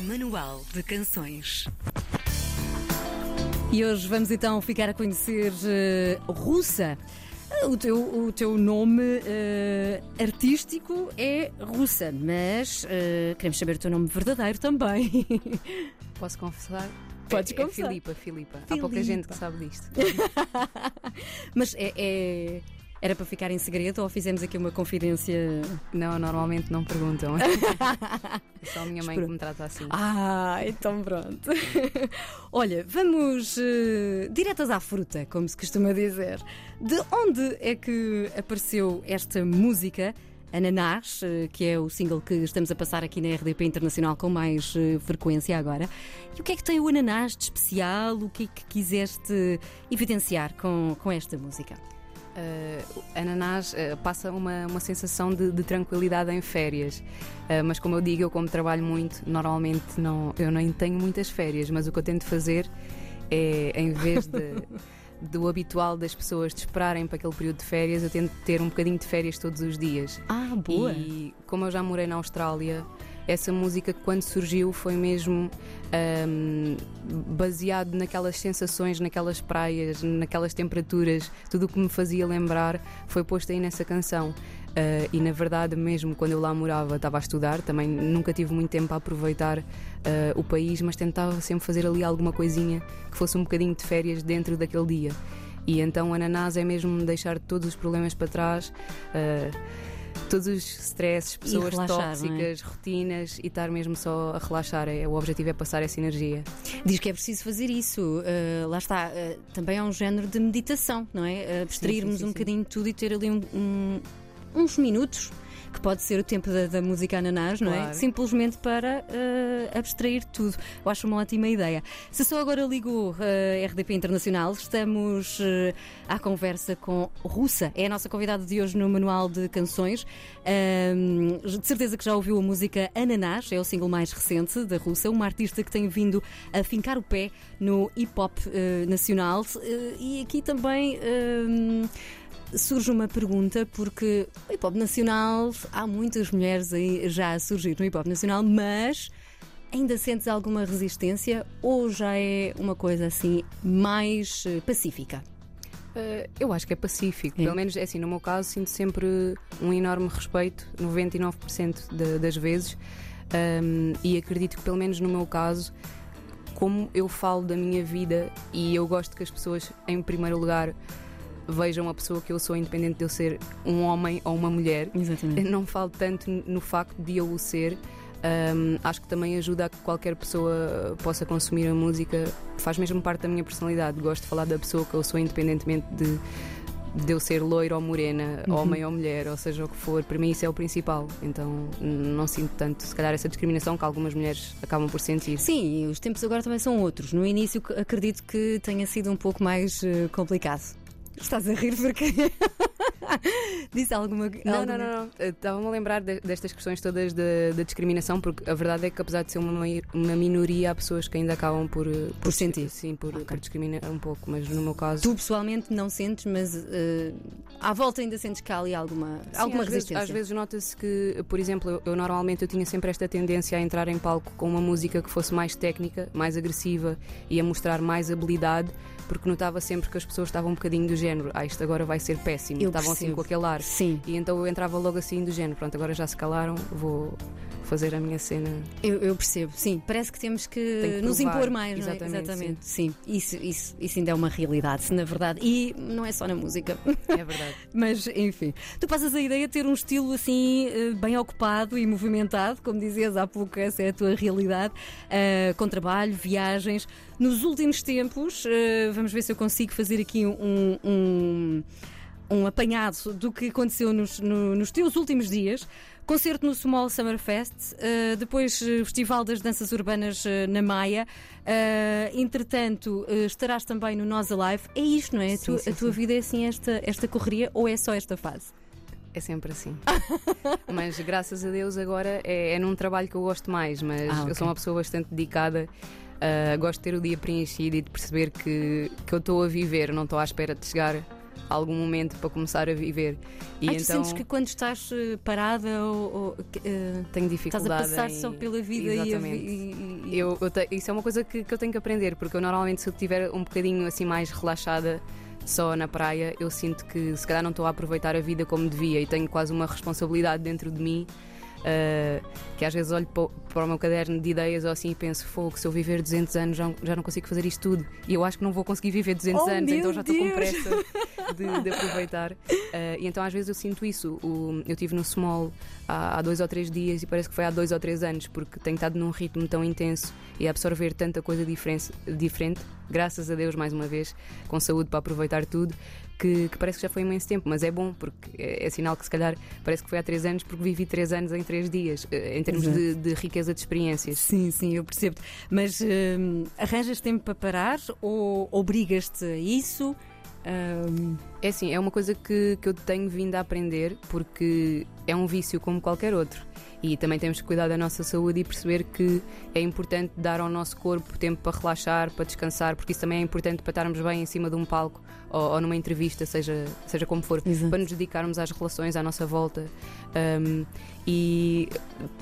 Manual de Canções. E hoje vamos então ficar a conhecer uh, Russa. O teu, o teu nome uh, artístico é Russa, mas uh, queremos saber o teu nome verdadeiro também. Posso confessar? Podes é, confessar. É Filipa, Filipa. Há Filipa. pouca gente que sabe disto. mas é, é- era para ficar em segredo ou fizemos aqui uma confidência? Não, normalmente não perguntam. É só a minha mãe que me trata assim. Ah, então pronto. Olha, vamos uh, diretas à fruta, como se costuma dizer. De onde é que apareceu esta música? Ananás, uh, que é o single que estamos a passar aqui na RDP Internacional com mais uh, frequência agora. E o que é que tem o ananás de especial? O que é que quiseste evidenciar com, com esta música? Uh, ananás uh, passa uma, uma sensação de, de tranquilidade em férias. Uh, mas como eu digo, eu como trabalho muito, normalmente não, eu nem tenho muitas férias, mas o que eu tento fazer é, em vez de, do habitual das pessoas de esperarem para aquele período de férias, eu tento ter um bocadinho de férias todos os dias. Ah, boa! E como eu já morei na Austrália, essa música quando surgiu foi mesmo um, baseado naquelas sensações, naquelas praias, naquelas temperaturas, tudo o que me fazia lembrar foi posto aí nessa canção. Uh, e na verdade, mesmo quando eu lá morava, estava a estudar, também nunca tive muito tempo a aproveitar uh, o país, mas tentava sempre fazer ali alguma coisinha que fosse um bocadinho de férias dentro daquele dia. E então, Ananás é mesmo deixar todos os problemas para trás. Uh, todos os stresses, pessoas relaxar, tóxicas, é? rotinas e estar mesmo só a relaxar. É, o objetivo é passar essa energia. Diz que é preciso fazer isso. Uh, lá está. Uh, também é um género de meditação, não é? Abstrairmos sim, sim, um bocadinho de tudo e ter ali um- um- uns minutos. Que pode ser o tempo da, da música ananás, não é? Claro. Simplesmente para uh, abstrair tudo. Eu acho uma ótima ideia. Se só agora ligou a RDP Internacional, estamos uh, à conversa com Russa. É a nossa convidada de hoje no Manual de Canções. Um, de certeza que já ouviu a música Ananás, é o single mais recente da Russa, uma artista que tem vindo a fincar o pé no hip hop eh, nacional. Eh, e aqui também. Surge uma pergunta, porque o hip hop nacional, há muitas mulheres aí já a surgir no hip hop nacional, mas ainda sentes alguma resistência ou já é uma coisa assim mais eh, pacífica? Uh, eu acho que é pacífico. É. Pelo menos, é assim, no meu caso, sinto sempre um enorme respeito, 99% de- das vezes. Um, e acredito que, pelo menos no meu caso, como eu falo da minha vida e eu gosto que as pessoas, em primeiro lugar, vejam a pessoa que eu sou, independente de eu ser um homem ou uma mulher. Exatamente. Eu não falo tanto no facto de eu o ser. Um, acho que também ajuda a que qualquer pessoa possa consumir a música. Faz mesmo parte da minha personalidade. Gosto de falar da pessoa que eu sou, independentemente de, de eu ser loira ou morena, Uhum. homem ou mulher, ou seja o que for. Para mim, isso é o principal. Então, não sinto tanto, se calhar, essa discriminação que algumas mulheres acabam por sentir. Sim, os tempos agora também são outros. No início acredito que tenha sido um pouco mais eh, complicado. Estás a rir porque disse alguma Não, alguma- não, não, não. Estava-me a lembrar de- destas questões todas da discriminação, porque a verdade é que, apesar de ser uma, uma minoria, há pessoas que ainda acabam por, eh, Por sentir. Sim, por, Ok. por discriminar um pouco, mas no meu caso. Tu pessoalmente não sentes, mas eh, à volta ainda sentes que há ali alguma, Sim, alguma às vezes, resistência. às vezes nota-se que, por exemplo, eu, eu normalmente eu tinha sempre esta tendência a entrar em palco com uma música que fosse mais técnica, mais agressiva e a mostrar mais habilidade, porque notava sempre que as pessoas estavam um bocadinho do género, ah, isto agora vai ser péssimo, Eu estavam assim percebo. com aquele ar. Sim, E então eu entrava logo assim do género, pronto, agora já se calaram, vou fazer a minha cena. eu, eu percebo. Sim, parece que temos que, que nos impor mais, não é? Exatamente, Sim, Isso, isso, isso ainda é uma realidade, na verdade. E não é só na música. É verdade. Mas, enfim, tu passas a ideia de ter um estilo assim, eh, bem ocupado e movimentado, como dizias há pouco, essa é a tua realidade, eh, com trabalho, viagens. Nos últimos tempos, eh, vamos ver se eu consigo fazer aqui um. um um apanhado do que aconteceu nos, no- nos teus últimos dias. Concerto no Small Summer Fest, eh, depois eh, Festival das Danças Urbanas eh, na Maia. Eh, entretanto, estarás também no Nós Alive. É isto, não é? A Sim, tua, sim, a tua sim. vida é assim, esta, esta correria, ou é só esta fase? É sempre assim. mas graças a Deus agora é, é num trabalho que eu gosto mais, mas Ah, ok. eu sou uma pessoa bastante dedicada. ah, gosto de ter o dia preenchido e de perceber que, que eu estou a viver, não estou à espera de chegar algum momento para começar a viver. E Ai, então. Tu sentes que quando estás uh, parada ou. ou uh, tenho dificuldade. Estás a passar em... só pela vida Exatamente. e. e... Eu, eu te... Isso é uma coisa que, que eu tenho que aprender, porque eu normalmente, se eu estiver um bocadinho assim mais relaxada só na praia, eu sinto que se calhar não estou a aproveitar a vida como devia e tenho quase uma responsabilidade dentro de mim Uh, que às vezes olho para o meu caderno de ideias ou assim e penso, fogo, se eu viver 200 anos já, já não consigo fazer isto tudo. E eu acho que não vou conseguir viver 200 oh, anos, então já estou com pressa de, de aproveitar. Uh, e então às vezes eu sinto isso. O, eu estive no Small há, há, dois ou três dias e parece que foi há dois ou três anos, porque tenho estado num ritmo tão intenso e a absorver tanta coisa diferente, diferente graças a Deus, mais uma vez, com saúde para aproveitar tudo, que, que, parece que já foi imenso tempo, mas é bom, porque é, é, sinal que se calhar parece que foi há três anos, porque vivi três anos em três dias, eh, em termos de, de, riqueza de experiências. Sim, sim, eu percebo. Mas hum, arranjas tempo para parar ou obrigas-te a isso? Um... É assim, é uma coisa que, que eu tenho vindo a aprender porque é um vício como qualquer outro. E também temos que cuidar da nossa saúde e perceber que é importante dar ao nosso corpo tempo para relaxar, para descansar, porque isso também é importante para estarmos bem em cima de um palco ou, ou numa entrevista, seja, seja como for, Exato. para nos dedicarmos às relações à nossa volta. Um, e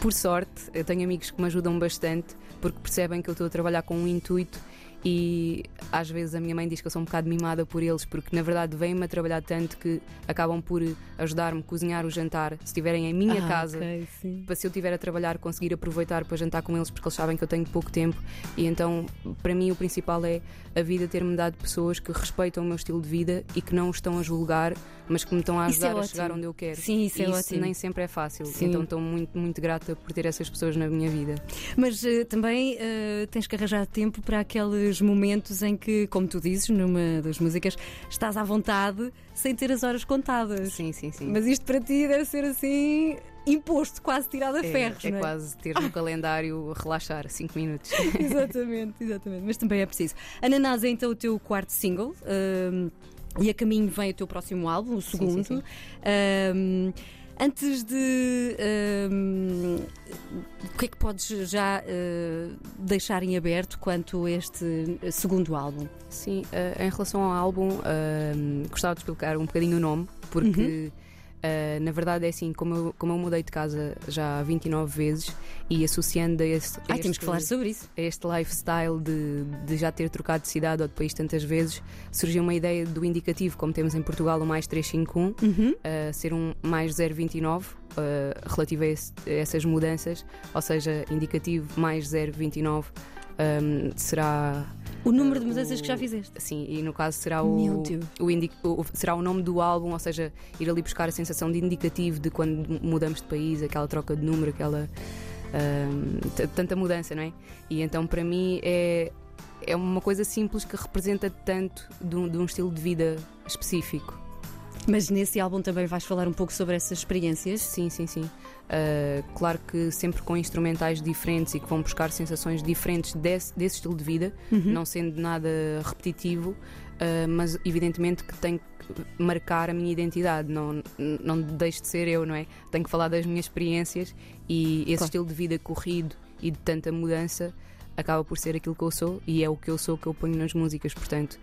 por sorte, eu tenho amigos que me ajudam bastante porque percebem que eu estou a trabalhar com um intuito e às vezes a minha mãe diz que eu sou um bocado mimada por eles, porque na verdade vêm-me a trabalhar tanto que acabam por ajudar-me a cozinhar o jantar, se estiverem em minha ah, casa, okay, para se eu estiver a trabalhar conseguir aproveitar para jantar com eles, porque eles sabem que eu tenho pouco tempo. E então, para mim, o principal é a vida ter-me dado pessoas que respeitam o meu estilo de vida e que não estão a julgar, mas que me estão a é ajudar é a chegar onde eu quero. Sim, isso, e é isso ótimo. nem sempre é fácil. Sim. Então, estou muito, muito grata por ter essas pessoas na minha vida. Mas uh, também uh, tens que arranjar tempo para aqueles momentos em que, como tu dizes, numa das músicas, estás à vontade sem ter as horas contadas. Sim, sim, sim. Mas isto para ti deve ser assim imposto, quase tirado a é, ferros. É, é quase ter no calendário relaxar 5 minutos. exatamente, exatamente. Mas também é preciso. Ananás é então o teu quarto single. Um, e a caminho vem o teu próximo álbum, o segundo. Sim, sim, sim. Um, Antes de. Uh, o que é que podes já uh, deixar em aberto quanto a este segundo álbum? Sim, uh, em relação ao álbum, gostava de explicar um bocadinho o nome, porque. Uhum Uh, na verdade é assim, como eu, como eu mudei de casa já 29 vezes e associando a, esse, a Ai, este, temos que falar sobre isso. Este lifestyle de, de já ter trocado de cidade ou de país tantas vezes, surgiu uma ideia do indicativo, como temos em Portugal o mais 351, uhum. uh, ser um mais 029 uh, relativo a, esse, a, essas mudanças, ou seja, indicativo mais 029 um, será o número de mudanças que já fizeste? Sim, e no caso será o, o, o, será o nome do álbum, ou seja, ir ali buscar a sensação de indicativo de quando mudamos de país, aquela troca de número, aquela tanta mudança, não é? E então para mim é é uma coisa simples que representa tanto de um, de um estilo de vida específico. Mas nesse álbum também vais falar um pouco sobre essas experiências? Sim, sim, sim. Uh, claro que sempre com instrumentais diferentes e que vão buscar sensações diferentes desse, desse estilo de vida, uhum. não sendo nada repetitivo, uh, mas evidentemente que tem que marcar a minha identidade, não, não deixe de ser eu, não é? Tenho que falar das minhas experiências e esse claro. estilo de vida corrido e de tanta mudança acaba por ser aquilo que eu sou e é o que eu sou que eu ponho nas músicas, portanto.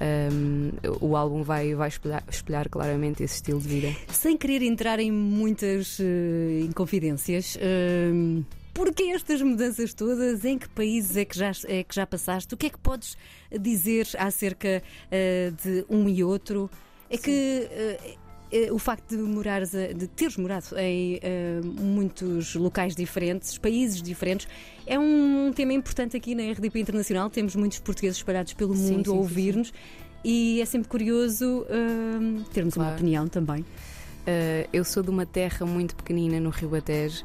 Um, o álbum vai, vai espelhar, espelhar, claramente esse estilo de vida. Sem querer entrar em muitas uh, inconfidências. Uh, Porquê estas mudanças todas? Em que países é que já, é que já passaste? O que é que podes dizer acerca uh, de um e outro? É Sim. que uh, o facto de morares, de teres morado em uh, muitos locais diferentes, países diferentes, é um tema importante aqui na RDP Internacional. Temos muitos portugueses espalhados pelo mundo sim, sim, a ouvir-nos e é sempre curioso uh, termos claro. uma opinião também. Uh, eu sou de uma terra muito pequenina no Rio Batejo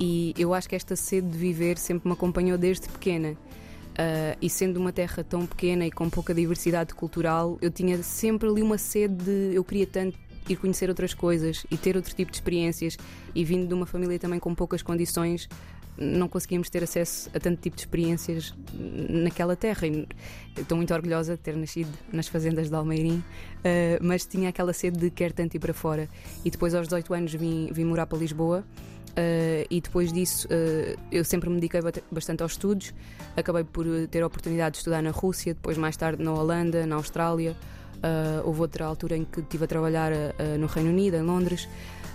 e eu acho que esta sede de viver sempre me acompanhou desde pequena. Uh, e sendo uma terra tão pequena e com pouca diversidade cultural, eu tinha sempre ali uma sede de. Eu queria tanto ir conhecer outras coisas e ter outro tipo de experiências. E vindo de uma família também com poucas condições, não conseguíamos ter acesso a tanto tipo de experiências naquela terra. Estou muito orgulhosa de ter nascido nas fazendas de Almeirim, uh, mas tinha aquela sede de quer tanto ir para fora. E depois, aos 18 anos, vim, vim morar para Lisboa. Uh, e depois disso uh, eu sempre me dediquei bastante aos estudos. Acabei por ter a oportunidade de estudar na Rússia, depois mais tarde na Holanda, na Austrália. Uh, houve outra altura em que estive a trabalhar uh, no Reino Unido, em Londres.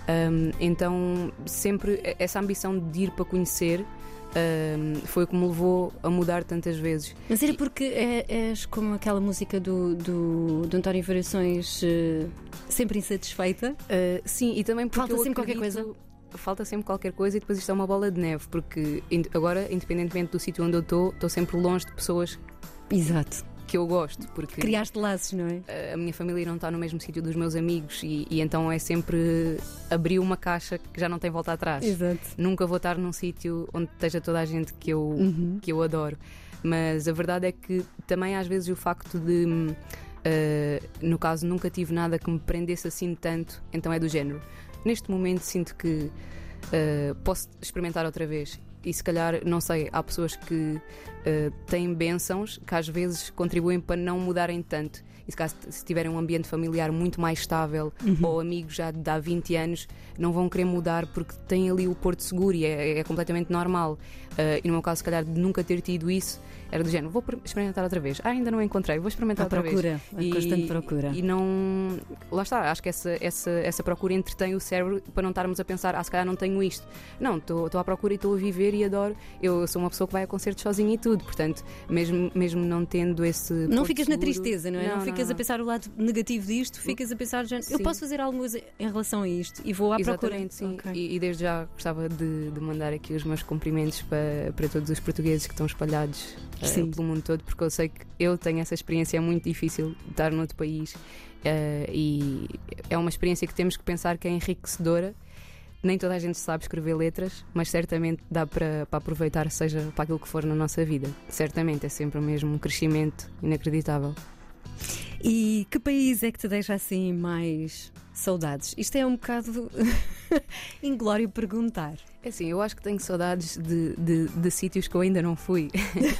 Um, então, sempre essa ambição de ir para conhecer um, foi o que me levou a mudar tantas vezes. Mas era porque é, és como aquela música do, do, do António Variações, uh, sempre insatisfeita? Uh, sim, e também porque. Falta sempre qualquer coisa? Falta sempre qualquer coisa e depois isto é uma bola de neve, porque agora, independentemente do sítio onde eu estou, estou sempre longe de pessoas. Exato que eu gosto. Porque Criaste laços, não é? A minha família não está no mesmo sítio dos meus amigos e, e, então é sempre abrir uma caixa que já não tem volta atrás. Exato. Nunca vou estar num sítio onde esteja toda a gente que eu, uhum. que eu adoro. Mas a verdade é que também às vezes o facto de. Uh, no caso, nunca tive nada que me prendesse assim tanto, então é do género. Neste momento sinto que uh, posso experimentar outra vez e se calhar, não sei, há pessoas que uh, têm bênçãos que às vezes contribuem para não mudarem tanto. E se, caso, se tiverem um ambiente familiar muito mais estável uhum. ou amigos já de há 20 anos, não vão querer mudar porque têm ali o porto seguro e é, é completamente normal. Uh, e no meu caso, se calhar, de nunca ter tido isso, era do género, vou experimentar outra vez. Ah, ainda não encontrei, vou experimentar a outra procura, vez. A constante procura. E não. Lá está, acho que essa, essa, essa procura entretém o cérebro para não estarmos a pensar, ah, se calhar não tenho isto. Não, estou à procura e estou a viver e adoro. Eu sou uma pessoa que vai a concertos sozinha e tudo, portanto, mesmo, mesmo não tendo esse. Não ficas seguro, na tristeza, não é? Não, não ficas não. a pensar o lado negativo disto, ficas a pensar, já, eu posso fazer algo em relação a isto e vou à Exatamente, procura. sim. Okay. E, e, desde já gostava de, de mandar aqui os meus cumprimentos para, para todos os portugueses que estão espalhados uh, pelo mundo todo, porque eu sei que eu tenho essa experiência muito difícil estar noutro país uh, e é uma experiência que temos que pensar que é enriquecedora. Nem toda a gente sabe escrever letras, mas certamente dá para, para aproveitar, seja para aquilo que for na nossa vida. Certamente é sempre o mesmo um crescimento inacreditável. E que país é que te deixa assim mais saudades? Isto é um bocado inglório perguntar. É assim, eu acho que tenho saudades de, de, de sítios que eu ainda não fui.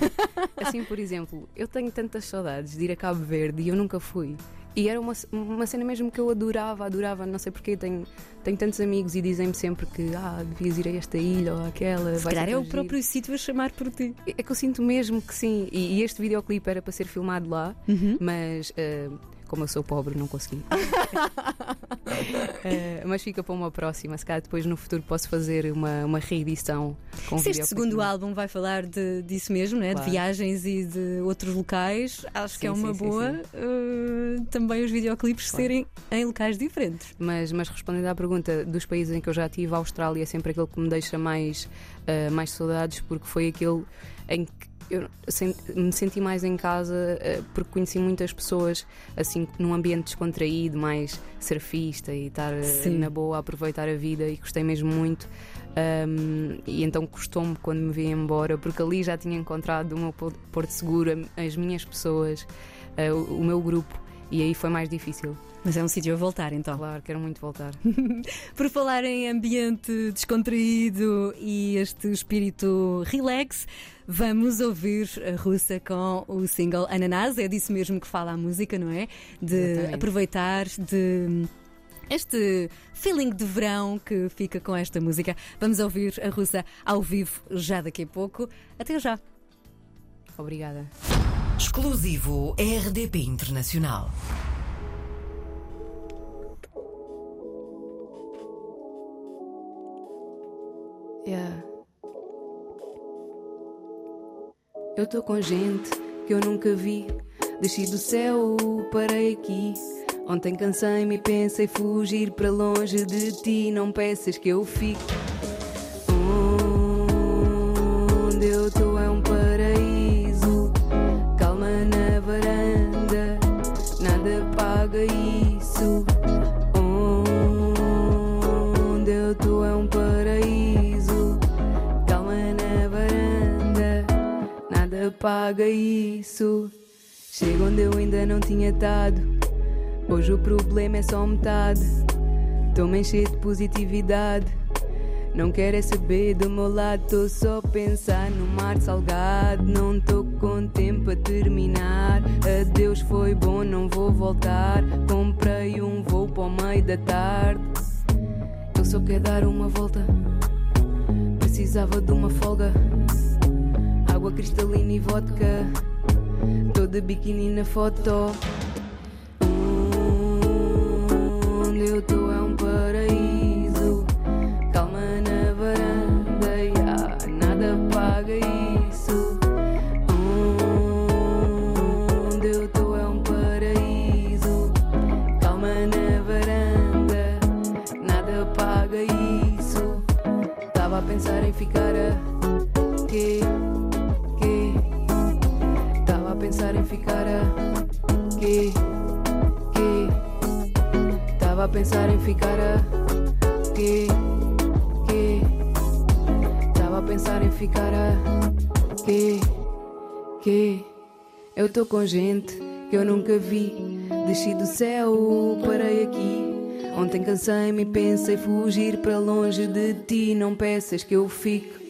assim, por exemplo, eu tenho tantas saudades de ir a Cabo Verde e eu nunca fui. E era uma, uma cena mesmo que eu adorava, adorava, não sei porquê. Tenho, tenho tantos amigos e dizem-me sempre que ah, devias ir a esta ilha ou aquela. Se calhar é o próprio sítio a chamar por ti. É, é que eu sinto mesmo que sim. E, e este videoclipe era para ser filmado lá, uhum. mas. Uh, como eu sou pobre, não consegui. uh, mas fica para uma próxima. Se calhar depois no futuro posso fazer uma, uma reedição com Se este segundo álbum vai falar de, disso mesmo, né? Claro. de viagens e de outros locais, acho sim, que é uma sim, boa sim, uh, também os videoclipes claro. serem em locais diferentes. Mas, mas respondendo à pergunta dos países em que eu já estive, a Austrália é sempre aquele que me deixa mais, uh, mais saudades, porque foi aquele em que eu me senti mais em casa uh, porque conheci muitas pessoas assim num ambiente descontraído, mais surfista e estar uh, na boa a aproveitar a vida e gostei mesmo muito. Um, e então custou-me quando me vi embora, porque ali já tinha encontrado o meu porto seguro, as minhas pessoas, o, o meu grupo, e aí foi mais difícil. Mas é um sítio a voltar, então. Claro, quero muito voltar. Por falar em ambiente descontraído e este espírito relax, vamos ouvir a russa com o single Ananás. É disso mesmo que fala a música, não é? De aproveitar, de este feeling de verão que fica com esta música. Vamos ouvir a russa ao vivo já daqui a pouco. Até já. Obrigada. Exclusivo RDP Internacional. Yeah. Eu tô com gente que eu nunca vi. Desci do céu, parei aqui. Ontem cansei-me e pensei fugir para longe de ti. Não peças que eu fique. Paga isso. Chego onde eu ainda não tinha estado. Hoje o problema é só metade. Encher de positividade. Não quero é saber do meu lado, tô só a pensar no mar salgado. Não tô com tempo a terminar. Adeus, foi bom, não vou voltar. Comprei um voo para o meio da tarde. Eu só quero dar uma volta. Precisava de uma folga água cristalina e vodka. Tô de biquíni na foto. Que que Eu tô com gente que eu nunca vi. Desci do céu, parei aqui. Ontem cansei-me e pensei fugir para longe de ti. Não peças que eu fique.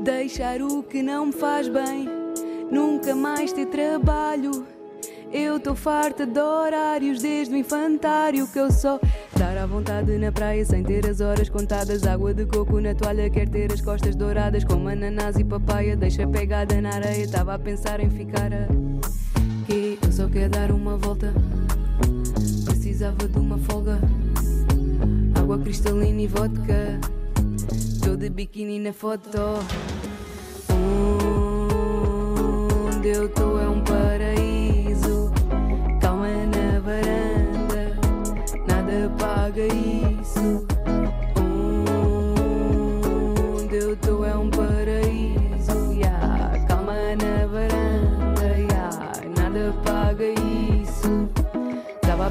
Deixar o que não me faz bem, nunca mais ter trabalho. Eu tô farta de horários desde o infantário que eu só dar à vontade na praia sem ter as horas contadas. Água de coco na toalha, quer ter as costas douradas como ananás e papaya. Deixa pegada na areia, tava a pensar em ficar a que eu só quero dar uma volta. Precisava de uma folga, água cristalina e vodka. Tô de biquíni na foto. Onde eu tô é um paraíso.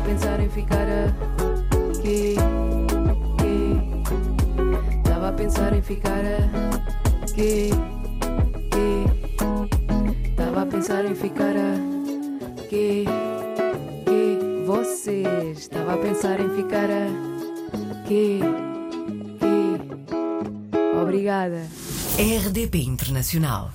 Pensar em ficar aqui. Tava a pensar em ficar aqui. Tava a pensar em ficar aqui. Que você estava a pensar em ficar aqui. Que. Obrigada. RDP Internacional.